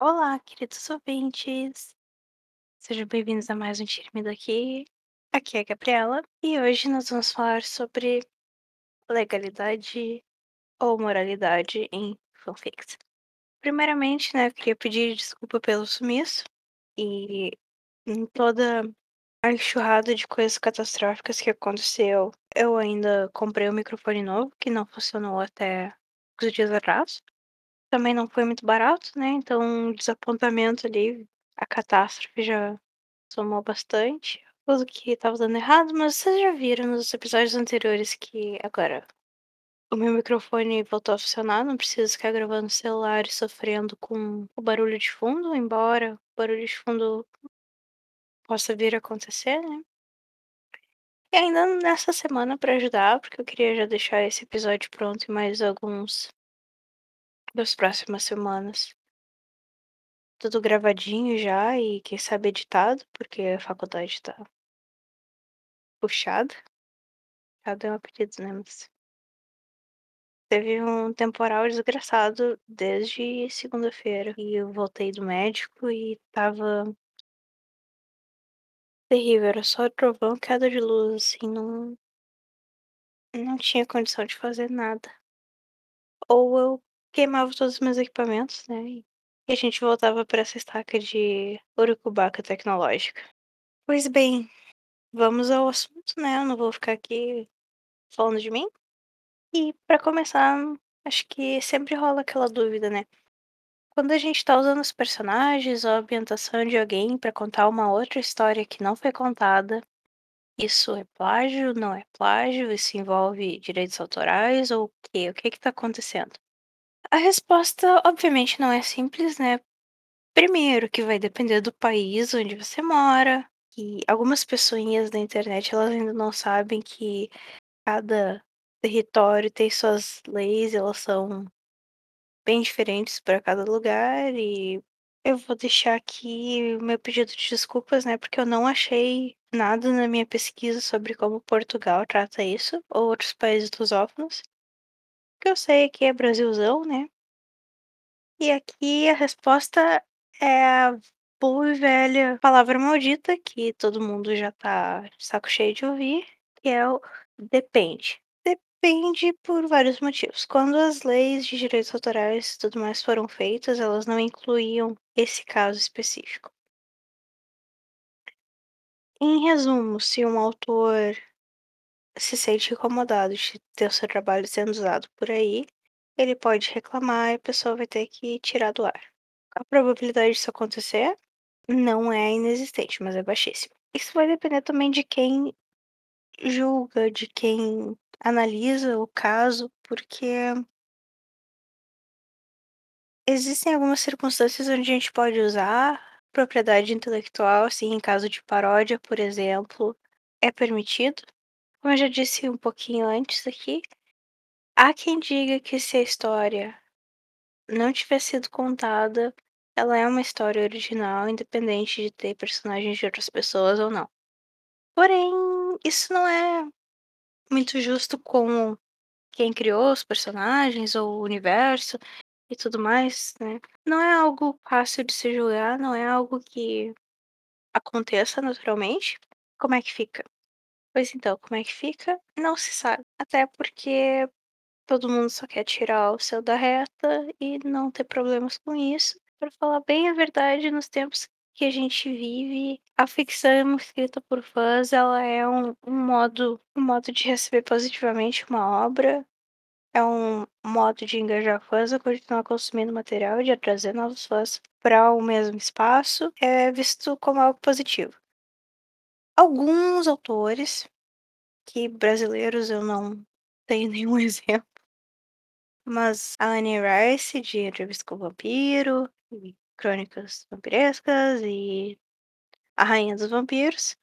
Olá, queridos ouvintes. Sejam bem-vindos a mais um Tire-me Daqui. Aqui é a Gabriela e hoje nós vamos falar sobre legalidade ou moralidade em fanfics. Primeiramente, né, eu queria pedir desculpa pelo sumiço e em toda a enxurrada de coisas catastróficas que aconteceu, eu ainda comprei um microfone novo que não funcionou até os dias atrás. Também não foi muito barato, né, então o desapontamento ali, a catástrofe já somou bastante, tudo que estava dando errado, mas vocês já viram nos episódios anteriores que agora o meu microfone voltou a funcionar, não preciso ficar gravando no celular e sofrendo com o barulho de fundo, embora o barulho de fundo possa vir a acontecer, né. E ainda nessa semana pra ajudar, porque eu queria já deixar esse episódio pronto em mais alguns das próximas semanas. Tudo gravadinho já e quem sabe editado, porque a faculdade tá puxada. Puxada é um apelido, né, mas teve um temporal desgraçado desde segunda-feira e eu voltei do médico e estava terrível, era só trovão, queda de luz, assim, não não tinha condição de fazer nada. Ou eu queimava todos os meus equipamentos, né, e a gente voltava para essa estaca de urucubaca tecnológica. Pois bem, vamos ao assunto, né, eu não vou ficar aqui falando de mim. E para começar, acho que sempre rola aquela dúvida, né? Quando a gente tá usando os personagens ou a ambientação de alguém para contar uma outra história que não foi contada, isso é plágio, não é plágio? Isso envolve direitos autorais ou o quê? O que que tá acontecendo? A resposta, obviamente, não é simples, né? Primeiro, que vai depender do país onde você mora, e algumas pessoinhas da internet elas ainda não sabem que cada território tem suas leis, elas são bem diferentes para cada lugar e eu vou deixar aqui o meu pedido de desculpas, né, porque eu não achei nada na minha pesquisa sobre como Portugal trata isso ou outros países lusófonos. O que eu sei aqui é Brasilzão, né? E aqui a resposta é a boa e velha palavra maldita que todo mundo já tá saco cheio de ouvir, que é o depende. Depende por vários motivos. Quando as leis de direitos autorais e tudo mais foram feitas, elas não incluíam esse caso específico. Em resumo, se um autor se sente incomodado de ter o seu trabalho sendo usado por aí, ele pode reclamar e a pessoa vai ter que tirar do ar. A probabilidade disso acontecer não é inexistente, mas é baixíssima. Isso vai depender também de quem julga, de quem analisa o caso, porque existem algumas circunstâncias onde a gente pode usar propriedade intelectual, assim, em caso de paródia, por exemplo, é permitido. Como eu já disse um pouquinho antes aqui, há quem diga que se a história não tiver sido contada, ela é uma história original, independente de ter personagens de outras pessoas ou não. Porém, isso não é muito justo com quem criou os personagens ou o universo e tudo mais, né. Não é algo fácil de se julgar, não é algo que aconteça naturalmente. Como é que fica? Pois então, como é que fica? Não se sabe. Até porque todo mundo só quer tirar o céu da reta e não ter problemas com isso. Pra falar bem a verdade, nos tempos que a gente vive, a ficção escrita por fãs, ela é um um modo um modo de receber positivamente uma obra, é um modo de engajar fãs a continuar consumindo material e de trazer novos fãs para o mesmo espaço, é visto como algo positivo. Alguns autores, que brasileiros eu não tenho nenhum exemplo, mas a Anne Rice de Entrevista com o Vampiro, e Crônicas Vampirescas e A Rainha dos Vampiros,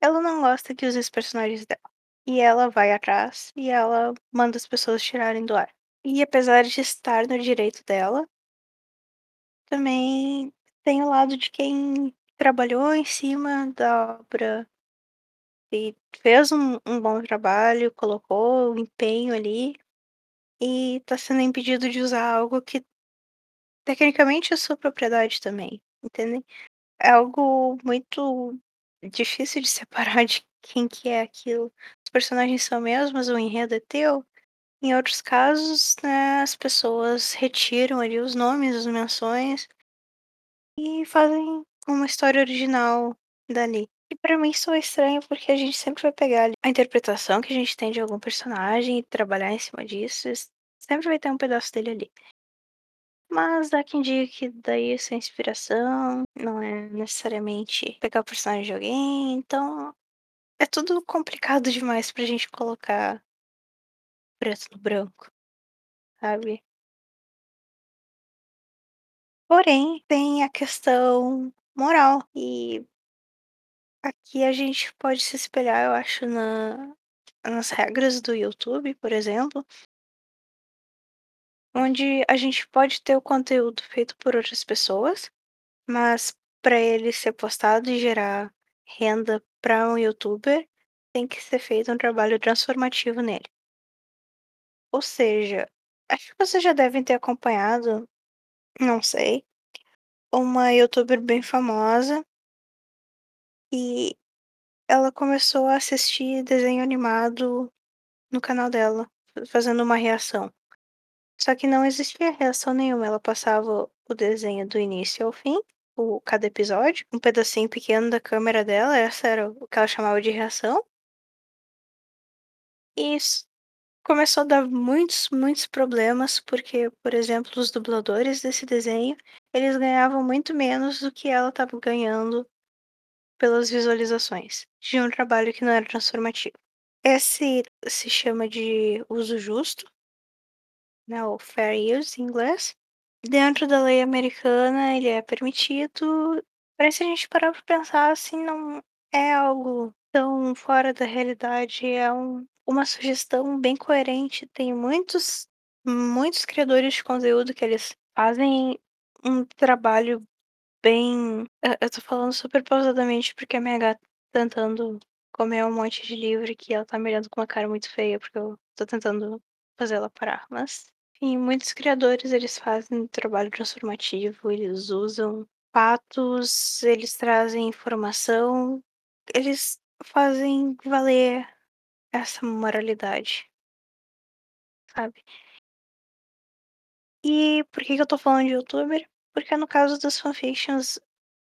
ela não gosta que use os personagens dela. E ela vai atrás e ela manda as pessoas tirarem do ar. E apesar de estar no direito dela também tem o lado de quem trabalhou em cima da obra e fez um um bom trabalho, colocou o empenho ali, e tá sendo impedido de usar algo que tecnicamente, é sua propriedade também, entende? É algo muito difícil de separar de quem que é aquilo. Os personagens são mesmos, o enredo é teu. Em outros casos, né, as pessoas retiram ali os nomes, as menções e fazem uma história original dali. E pra mim soa estranho, porque a gente sempre vai pegar a interpretação que a gente tem de algum personagem e trabalhar em cima disso, sempre vai ter um pedaço dele ali. Mas há quem diga que daí essa inspiração não é necessariamente pegar o personagem de alguém, então é tudo complicado demais pra gente colocar preto no branco, sabe? Porém, tem a questão moral e aqui a gente pode se espelhar, eu acho, na nas regras do YouTube, por exemplo onde a gente pode ter o conteúdo feito por outras pessoas, mas pra ele ser postado e gerar renda pra um youtuber, tem que ser feito um trabalho transformativo nele. Ou seja, acho que vocês já devem ter acompanhado, não sei, uma youtuber bem famosa e ela começou a assistir desenho animado no canal dela, fa fazendo uma reação. Só que não existia reação nenhuma, ela passava o desenho do início ao fim, o cada episódio, um pedacinho pequeno da câmera dela, essa era o que ela chamava de reação. Isso começou a dar muitos, muitos problemas, porque, por exemplo, os dubladores desse desenho, eles ganhavam muito menos do que ela estava ganhando pelas visualizações, de um trabalho que não era transformativo. Esse se chama de uso justo né, o fair use em inglês. Dentro da lei americana ele é permitido, mas se a gente parar pra pensar, assim, não é algo tão fora da realidade, é um uma sugestão bem coerente. Tem muitos muitos criadores de conteúdo que eles fazem um trabalho bem eu tô falando super pausadamente, porque a minha gata tá tentando comer um monte de livro aqui, ela tá me olhando com uma cara muito feia, porque eu tô tentando fazer ela parar, mas, enfim, muitos criadores eles fazem trabalho transformativo, eles usam fatos, eles trazem informação, eles fazem valer essa moralidade. Sabe? E por que que eu tô falando de youtuber? Porque no caso das fanfictions,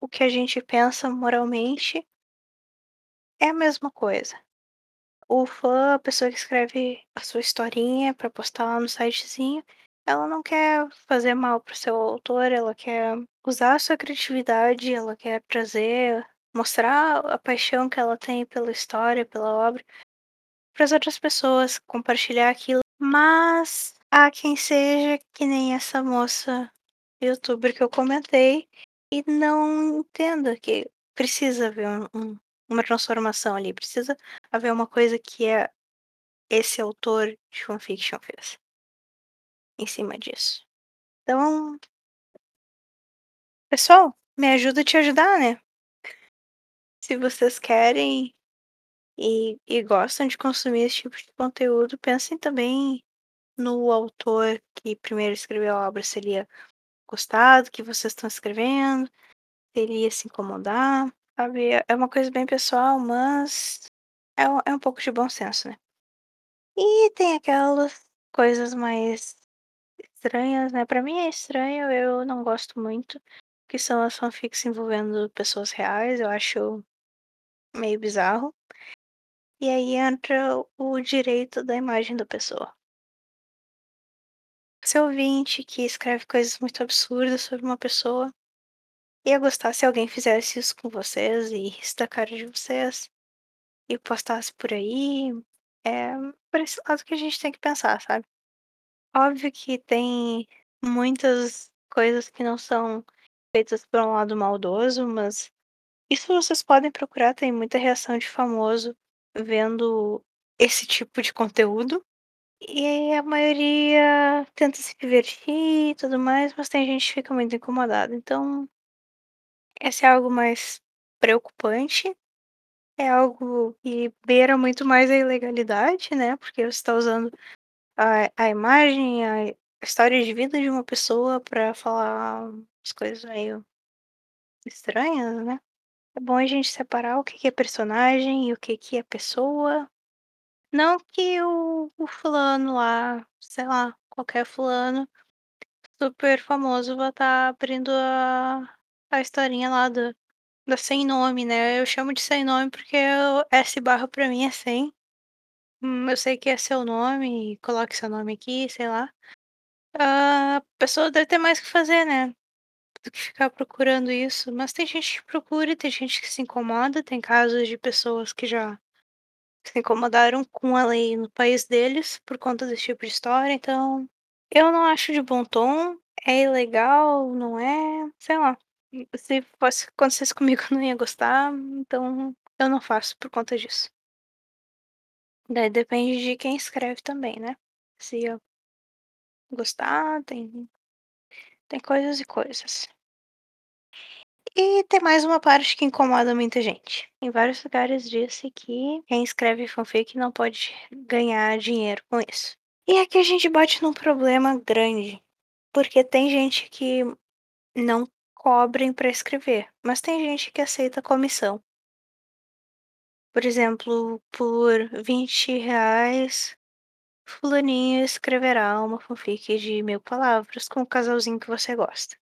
o que a gente pensa moralmente é a mesma coisa. O fã, a pessoa que escreve a sua historinha pra postar lá no sitezinho, ela não quer fazer mal para o seu autor, ela quer usar a sua criatividade, ela quer trazer mostrar a paixão que ela tem pela história, pela obra, para as outras pessoas, compartilhar aquilo. Mas há quem seja que nem essa moça youtuber que eu comentei e não entenda que precisa haver um um uma transformação ali, precisa haver uma coisa que é esse autor de fanfiction fez. Em cima disso. Então pessoal, me ajuda a te ajudar, né. Se vocês querem e e gostam de consumir esse tipo de conteúdo, pensem também no autor que primeiro escreveu a obra, se ele ia gostar do que vocês estão escrevendo, se ele ia se incomodar, sabe. É é uma coisa bem pessoal, mas é é um pouco de bom senso, né. E tem aquelas coisas mais estranhas, né, pra mim é estranho, eu não gosto muito, que são as fanfics envolvendo pessoas reais, eu acho meio bizarro. E aí entra o direito da imagem da pessoa. Se ouvinte que escreve coisas muito absurdas sobre uma pessoa, ia gostar se alguém fizesse isso com vocês e risse da cara de vocês, e postasse por aí, é por esse lado que a gente tem que pensar, sabe. Óbvio que tem muitas coisas que não são feitas por um lado maldoso, mas isso vocês podem procurar, tem muita reação de famoso vendo esse tipo de conteúdo, e a maioria tenta se divertir e tudo mais, mas tem gente que fica muito incomodada, então esse é algo mais preocupante, é algo que beira muito mais a ilegalidade, né, porque você tá usando a a imagem, a história de vida de uma pessoa pra falar as coisas meio estranhas, né. É bom a gente separar o que é personagem e o que é pessoa. Não que o o fulano lá, sei lá, qualquer fulano super famoso vai estar abrindo a a historinha lá do da Sem Nome, né. Eu chamo de Sem Nome, porque S barra pra mim é sem. Hum, eu sei que é seu nome, coloque seu nome aqui, sei lá. A pessoa deve ter mais o que fazer, né, do que ficar procurando isso. Mas tem gente que procura tem gente que se incomoda, tem casos de pessoas que já se incomodaram com a lei no país deles por conta desse tipo de história, então eu não acho de bom tom, é ilegal, não é, sei lá. Se fosse acontecesse comigo eu não ia gostar, então eu não faço por conta disso. Daí depende de quem escreve também, né. Se eu gostar, tem tem coisas e coisas. E tem mais uma parte que incomoda muita gente. Em vários lugares disse que quem escreve fanfic não pode ganhar dinheiro com isso. E aqui a gente bate num problema grande, porque tem gente que não cobrem pra escrever, mas tem gente que aceita comissão. Por exemplo, por R$20 fulaninho escreverá uma fanfic de 1000 palavras com o casalzinho que você gosta.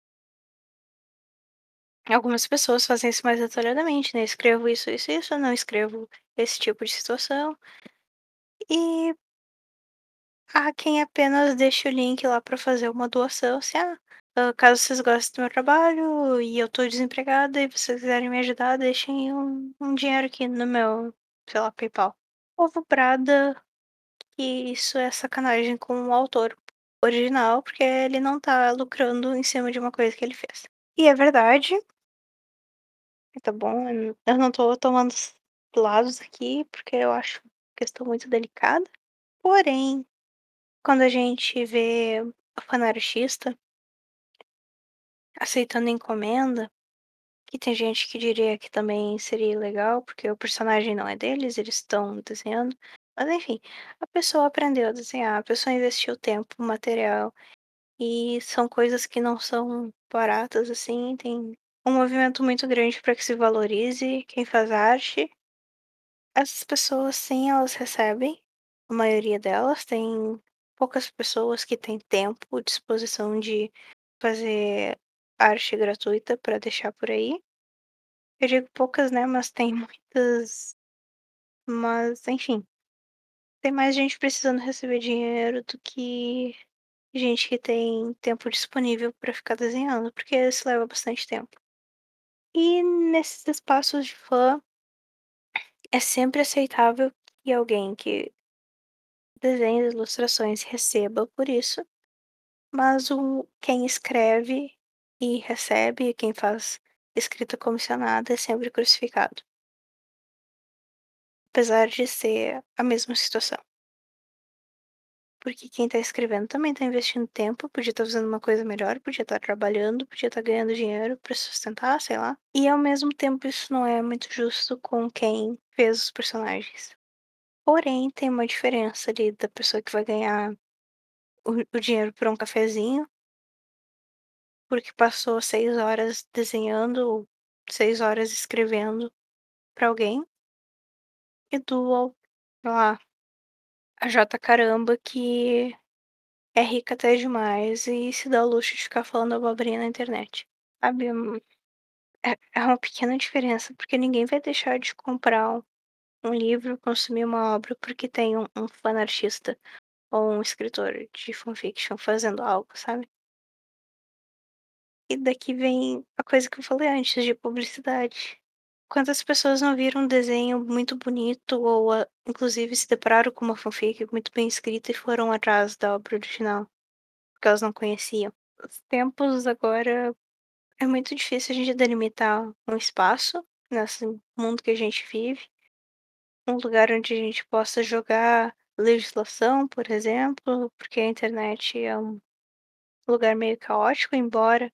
Algumas pessoas fazem isso mais detalhadamente, né, escrevo isso, isso, isso, não escrevo esse tipo de situação. E há quem apenas deixe o link lá pra fazer uma doação, se: "Ah, hã, caso vocês gostem do meu trabalho e eu tô desempregada e vocês quiserem me ajudar, deixem um um dinheiro aqui no meu, sei lá, PayPal". Povo brada que isso é sacanagem com o autor original, porque ele não tá lucrando em cima de uma coisa que ele fez. E é verdade tá bom, eu não tô tomando lados aqui, porque eu acho questão muito delicada. Porém, quando a gente vê fanartista aceitando encomenda, que tem gente que diria que também seria ilegal, porque o personagem não é deles, eles estão desenhando. Mas enfim, a pessoa aprendeu a desenhar, a pessoa investiu tempo, material, e são coisas que não são baratas, assim, tem um movimento muito grande pra que se valorize quem faz arte. Essas pessoas sim, elas recebem, a maioria delas, tem poucas pessoas que têm tempo, disposição de fazer arte gratuita pra deixar por aí. Eu digo poucas, né, mas tem muitas mas enfim. Tem mais gente precisando receber dinheiro do que gente que tem tempo disponível pra ficar desenhando, porque isso leva bastante tempo. E nesses espaços de fã é sempre aceitável que alguém que desenha ilustrações receba por isso, mas o quem escreve e recebe, quem faz escrita comissionada é sempre crucificado. Apesar de ser a mesma situação. Porque quem tá escrevendo também tá investindo tempo, podia estar fazendo uma coisa melhor, podia estar trabalhando, podia estar ganhando dinheiro pra sustentar, sei lá. E ao mesmo tempo isso não é muito justo com quem fez os personagens. Porém, tem uma diferença ali da pessoa que vai ganhar o o dinheiro por um cafezinho porque passou 6 horas desenhando ou 6 horas escrevendo pra alguém e do sei lá, a J Caramba que é rica até demais e se dá o luxo de ficar falando abobrinha na internet, sabe, hum, é é uma pequena diferença, porque ninguém vai deixar de comprar um um livro, consumir uma obra, porque tem um um fanartista ou um escritor de fanfiction fazendo algo, sabe. E daqui vem a coisa que eu falei antes de publicidade. Quantas pessoas não viram um desenho muito bonito ou a inclusive se depararam com uma fanfic muito bem escrita e foram atrás da obra original, porque elas não conheciam. Os tempos agora é muito difícil a gente delimitar um espaço nesse mundo que a gente vive. Um lugar onde a gente possa jogar legislação, por exemplo, porque a internet é um lugar meio caótico, embora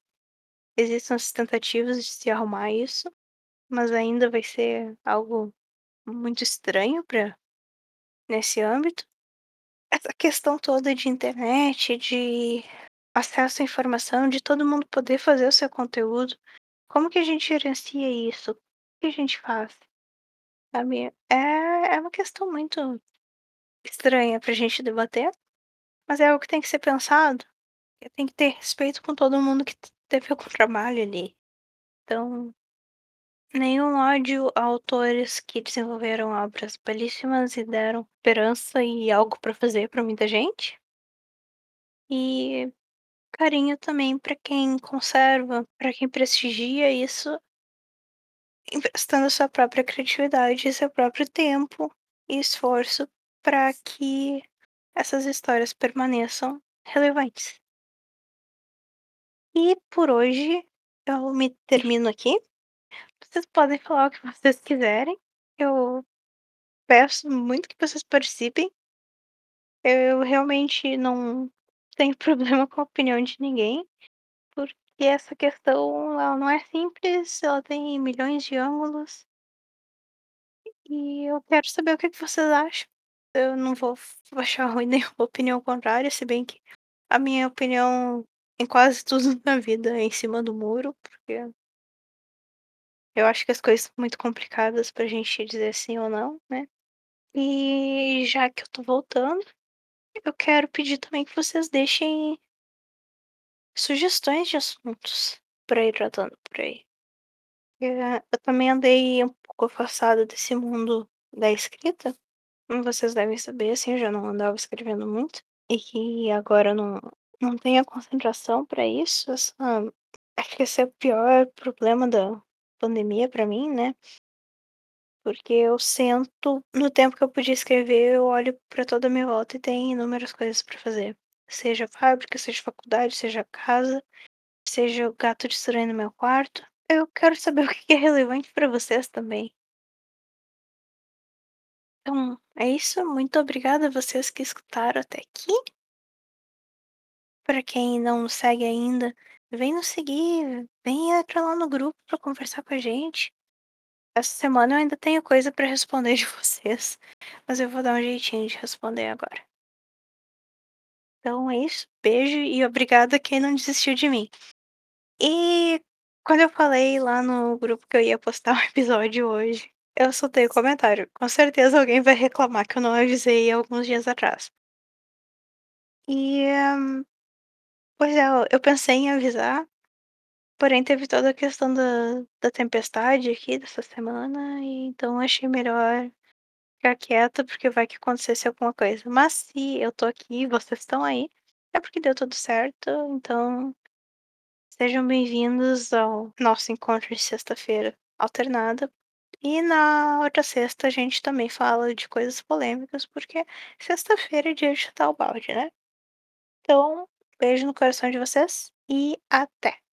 existam as tentativas de se arrumar isso, mas ainda vai ser algo muito estranho pra nesse âmbito. essa questão toda de internet, de acesso à informação, de todo mundo poder fazer o seu conteúdo, como que a gente gerencia isso? O que a gente faz? Sabe, é é uma questão muito estranha pra gente debater, mas é algo que tem que ser pensado, tem que ter respeito com todo mundo que teve algum trabalho ali. Então, nenhum ódio a autores que desenvolveram obras belíssimas e deram esperança e algo pra fazer pra muita gente. E carinho também pra quem conserva, pra quem prestigia isso emprestando sua própria criatividade seu próprio tempo e esforço pra que essas histórias permaneçam relevantes. E por hoje eu me termino aqui. Vocês podem falar o que vocês quiserem, eu peço muito que vocês participem. Eu realmente não tenho problema com a opinião de ninguém, porque essa questão ela não é simples, ela tem milhões de ângulos. E eu quero saber o que que vocês acham. Eu não vou achar ruim nenhuma opinião contrária, se bem que a minha opinião em quase tudo na vida é em cima do muro, porque eu acho que as coisas são muito complicadas pra gente dizer sim ou não, né. E já que eu tô voltando, eu quero pedir também que vocês deixem sugestões de assuntos pra ir tratando por aí. Eu também andei um pouco afastada desse mundo da escrita, como vocês devem saber, assim, eu já não andava escrevendo muito, e que agora não não tenho a concentração pra isso, essa acho que esse é o pior problema da pandemia pra mim, né. Porque eu sento no tempo que eu podia escrever, eu olho pra toda a minha volta e tem inúmeras coisas pra fazer. Seja fábrica, seja faculdade, seja casa, seja o gato destruindo meu quarto. Eu quero saber o que é relevante pra vocês também. Então, é isso, muito obrigada a vocês que escutaram até aqui. Pra quem não segue ainda, vem nos seguir, vem entrar lá no grupo pra conversar com a gente. Essa semana eu ainda tenho coisa pra responder de vocês, mas eu vou dar um jeitinho de responder agora. Então é isso, beijo e obrigada quem não desistiu de mim. E quando eu falei lá no grupo que eu ia postar um episódio hoje, eu soltei o comentário, com certeza alguém vai reclamar que eu não avisei alguns dias atrás. E, pois é, eu pensei em avisar, porém teve toda a questão da da tempestade aqui dessa semana e então achei melhor ficar quieta, porque vai que acontecesse alguma coisa. Mas se eu tô aqui e vocês estão aí, é porque deu tudo certo, então sejam bem-vindos ao nosso encontro de sexta-feira alternada. E na outra sexta a gente também fala de coisas polêmicas, porque sexta-feira é dia de chutar o balde, né. Então, beijo no coração de vocês e até.